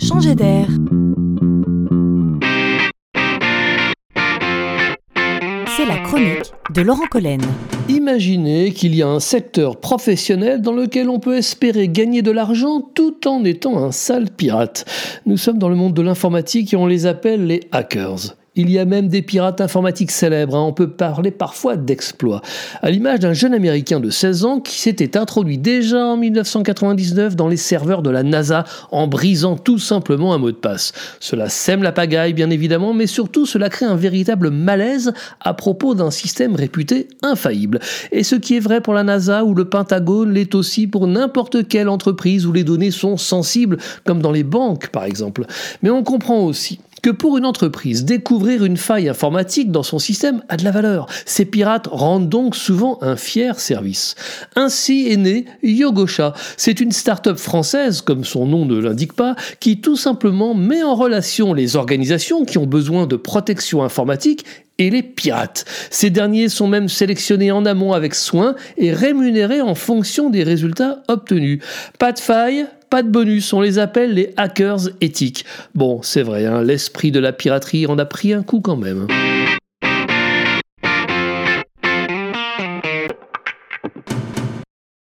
changer d'air. C'est la chronique de Laurent Collen. Imaginez qu'il y a un secteur professionnel dans lequel on peut espérer gagner de l'argent tout en étant un sale pirate. Nous sommes dans le monde de l'informatique et on les appelle les hackers. Il y a même des pirates informatiques célèbres, hein. on peut parler parfois d'exploits. À l'image d'un jeune américain de 16 ans qui s'était introduit déjà en 1999 dans les serveurs de la NASA en brisant tout simplement un mot de passe. Cela sème la pagaille bien évidemment, mais surtout cela crée un véritable malaise à propos d'un système réputé infaillible. Et ce qui est vrai pour la NASA ou le Pentagone l'est aussi pour n'importe quelle entreprise où les données sont sensibles, comme dans les banques par exemple. Mais on comprend aussi que pour une entreprise, découvrir une faille informatique dans son système a de la valeur. Ces pirates rendent donc souvent un fier service. Ainsi est né Yogosha. C'est une start-up française, comme son nom ne l'indique pas, qui tout simplement met en relation les organisations qui ont besoin de protection informatique et les pirates. Ces derniers sont même sélectionnés en amont avec soin et rémunérés en fonction des résultats obtenus. Pas de faille, pas de bonus, on les appelle les hackers éthiques. Bon, c'est vrai, hein, l'esprit de la piraterie en a pris un coup quand même.